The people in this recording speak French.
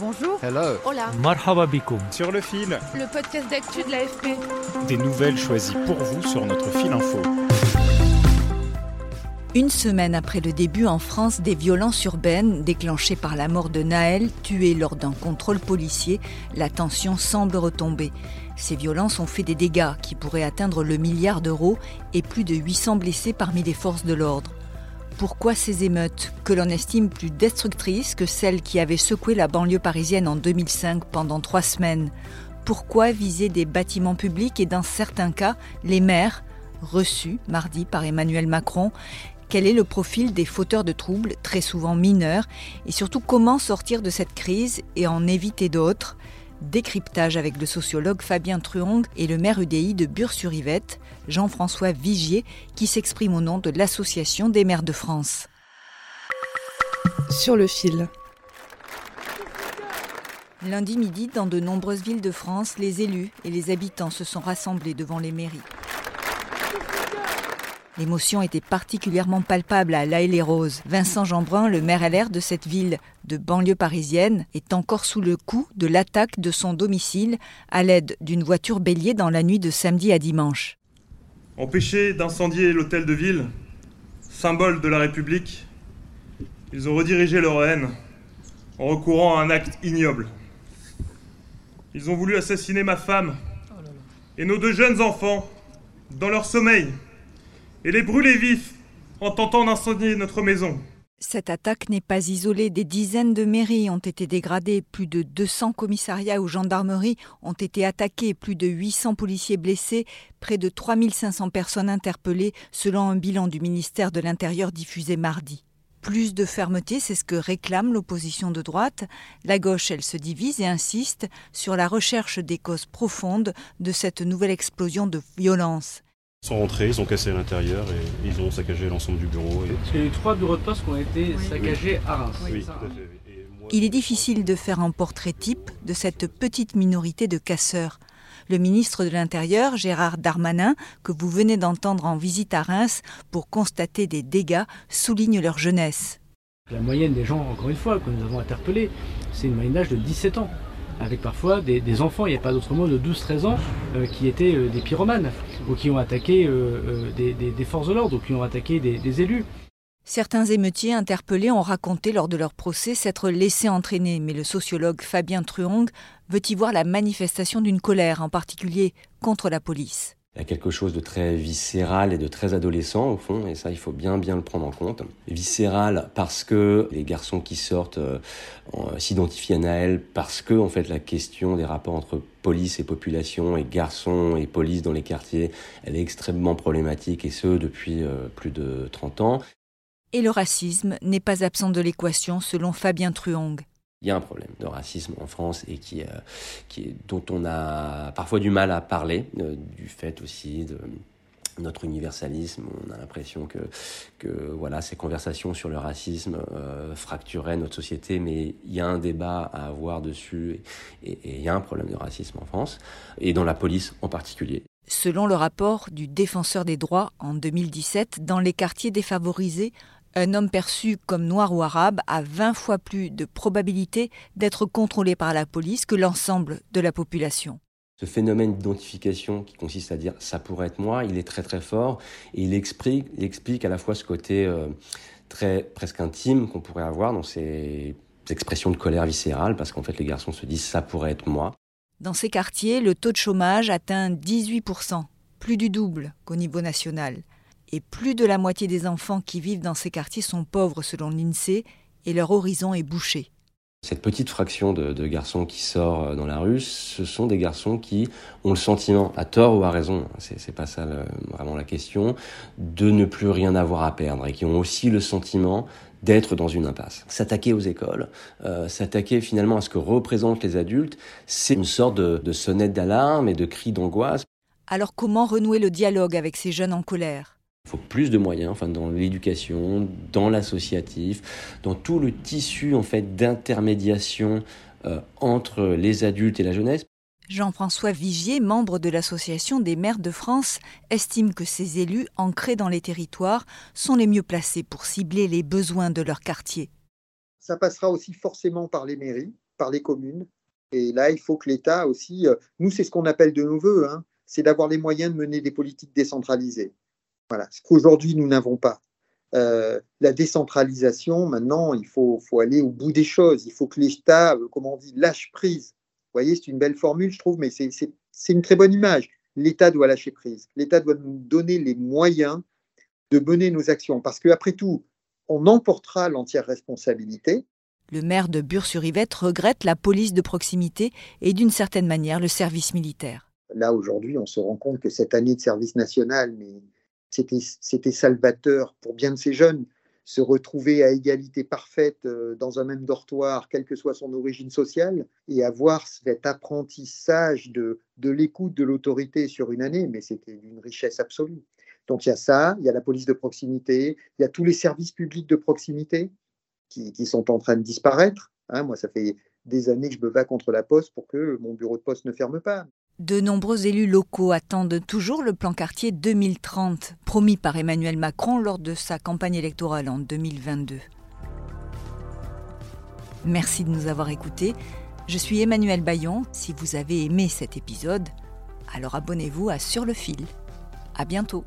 Bonjour. Hello. Hola. Marhaba bikoum. Sur le fil. Le podcast d'actu de l'AFP. Des nouvelles choisies pour vous sur notre fil info. Une semaine après le début en France des violences urbaines déclenchées par la mort de Naël, tué lors d'un contrôle policier, la tension semble retomber. Ces violences ont fait des dégâts qui pourraient atteindre le milliard d'euros et plus de 800 blessés parmi les forces de l'ordre. Pourquoi ces émeutes, que l'on estime plus destructrices que celles qui avaient secoué la banlieue parisienne en 2005 pendant trois semaines. Pourquoi viser des bâtiments publics et dans certains cas les maires, reçus mardi par Emmanuel Macron? Quel est le profil des fauteurs de troubles, très souvent mineurs, et surtout comment sortir de cette crise et en éviter d'autres? Décryptage avec le sociologue Fabien Truong et le maire UDI de Bure-sur-Yvette, Jean-François Vigier, qui s'exprime au nom de l'Association des maires de France. Sur le fil. Lundi midi, dans de nombreuses villes de France, les élus et les habitants se sont rassemblés devant les mairies. L'émotion était particulièrement palpable à La les Roses. Vincent Jeanbrun, le maire LR de cette ville de banlieue parisienne, est encore sous le coup de l'attaque de son domicile à l'aide d'une voiture bélier dans la nuit de samedi à dimanche. Empêchés d'incendier l'hôtel de ville, symbole de la République, ils ont redirigé leur haine en recourant à un acte ignoble. Ils ont voulu assassiner ma femme et nos deux jeunes enfants dans leur sommeil et les brûler vifs en tentant d'incendier notre maison. Cette attaque n'est pas isolée. Des dizaines de mairies ont été dégradées, plus de 200 commissariats ou gendarmeries ont été attaqués, plus de 800 policiers blessés, près de 3500 personnes interpellées, selon un bilan du ministère de l'Intérieur diffusé mardi. Plus de fermeté, c'est ce que réclame l'opposition de droite. La gauche, elle se divise et insiste sur la recherche des causes profondes de cette nouvelle explosion de violence. Ils sont rentrés, ils ont cassé l'intérieur et ils ont saccagé l'ensemble du bureau. Et... les trois bureaux de poste qui ont été saccagés à Reims. Oui, tout à fait. Il est difficile de faire un portrait type de cette petite minorité de casseurs. Le ministre de l'Intérieur, Gérard Darmanin, que vous venez d'entendre en visite à Reims pour constater des dégâts, souligne leur jeunesse. La moyenne des gens, encore une fois, que nous avons interpellés, c'est une moyenne d'âge de 17 ans avec parfois des, enfants, il n'y a pas d'autre mot, de 12-13 ans, euh, qui étaient euh, des pyromanes, ou qui ont attaqué euh, des, forces de l'ordre, ou qui ont attaqué des, élus. Certains émeutiers interpellés ont raconté lors de leur procès s'être laissés entraîner, mais le sociologue Fabien Truong veut y voir la manifestation d'une colère, en particulier contre la police. Il quelque chose de très viscéral et de très adolescent au fond, et ça il faut bien bien le prendre en compte. Viscéral parce que les garçons qui sortent euh, s'identifient à Naël, parce que en fait la question des rapports entre police et population et garçons et police dans les quartiers, elle est extrêmement problématique et ce depuis euh, plus de 30 ans. Et le racisme n'est pas absent de l'équation selon Fabien Truong. Il y a un problème de racisme en France et qui, euh, dont on a parfois du mal à parler, euh, du fait aussi de notre universalisme. On a l'impression que, voilà, ces conversations sur le racisme euh, fracturaient notre société, mais il y a un débat à avoir dessus et il y a un problème de racisme en France et dans la police en particulier. Selon le rapport du Défenseur des droits en 2017, dans les quartiers défavorisés, un homme perçu comme noir ou arabe a 20 fois plus de probabilité d'être contrôlé par la police que l'ensemble de la population. Ce phénomène d'identification qui consiste à dire ça pourrait être moi, il est très très fort et il explique, explique à la fois ce côté euh, très presque intime qu'on pourrait avoir dans ces expressions de colère viscérale parce qu'en fait les garçons se disent ça pourrait être moi. Dans ces quartiers, le taux de chômage atteint 18%, plus du double qu'au niveau national et plus de la moitié des enfants qui vivent dans ces quartiers sont pauvres selon l'INSEE et leur horizon est bouché. Cette petite fraction de, garçons qui sort euh, dans la rue, ce sont des garçons qui ont le sentiment, à tort ou à raison, hein, c'est pas ça vraiment la question, de ne plus rien avoir à perdre et qui ont aussi le sentiment d'être dans une impasse. S'attaquer aux écoles, euh, s'attaquer finalement à ce que représentent les adultes, c'est une sorte de, de sonnette d'alarme et de cri d'angoisse. Alors comment renouer le dialogue avec ces jeunes en colère? Il faut plus de moyens, enfin dans l'éducation, dans l'associatif, dans tout le tissu en fait d'intermédiation euh, entre les adultes et la jeunesse. Jean-François Vigier, membre de l'Association des maires de France, estime que ces élus ancrés dans les territoires sont les mieux placés pour cibler les besoins de leur quartier. Ça passera aussi forcément par les mairies, par les communes. Et là, il faut que l'État aussi, euh, nous, c'est ce qu'on appelle de nos voeux, hein, c'est d'avoir les moyens de mener des politiques décentralisées. Voilà, ce qu'aujourd'hui nous n'avons pas. Euh, la décentralisation, maintenant, il faut, faut, aller au bout des choses. Il faut que l'État, euh, comment on dit, lâche prise. Vous voyez, c'est une belle formule, je trouve, mais c'est une très bonne image. L'État doit lâcher prise. L'État doit nous donner les moyens de mener nos actions. Parce qu'après tout, on emportera l'entière responsabilité. Le maire de Bure-sur-Yvette regrette la police de proximité et d'une certaine manière le service militaire. Là, aujourd'hui, on se rend compte que cette année de service national, mais c'était salvateur pour bien de ces jeunes. Se retrouver à égalité parfaite euh, dans un même dortoir, quelle que soit son origine sociale, et avoir cet apprentissage de, l'écoute de l'autorité sur une année, mais c'était d'une richesse absolue. Donc il y a ça, il y a la police de proximité, il y a tous les services publics de proximité qui, sont en train de disparaître. Hein. moi, ça fait des années que je me bats contre la poste pour que mon bureau de poste ne ferme pas. De nombreux élus locaux attendent toujours le plan quartier 2030, promis par Emmanuel Macron lors de sa campagne électorale en 2022. Merci de nous avoir écoutés. Je suis Emmanuel Bayon. Si vous avez aimé cet épisode, alors abonnez-vous à Sur le fil. À bientôt.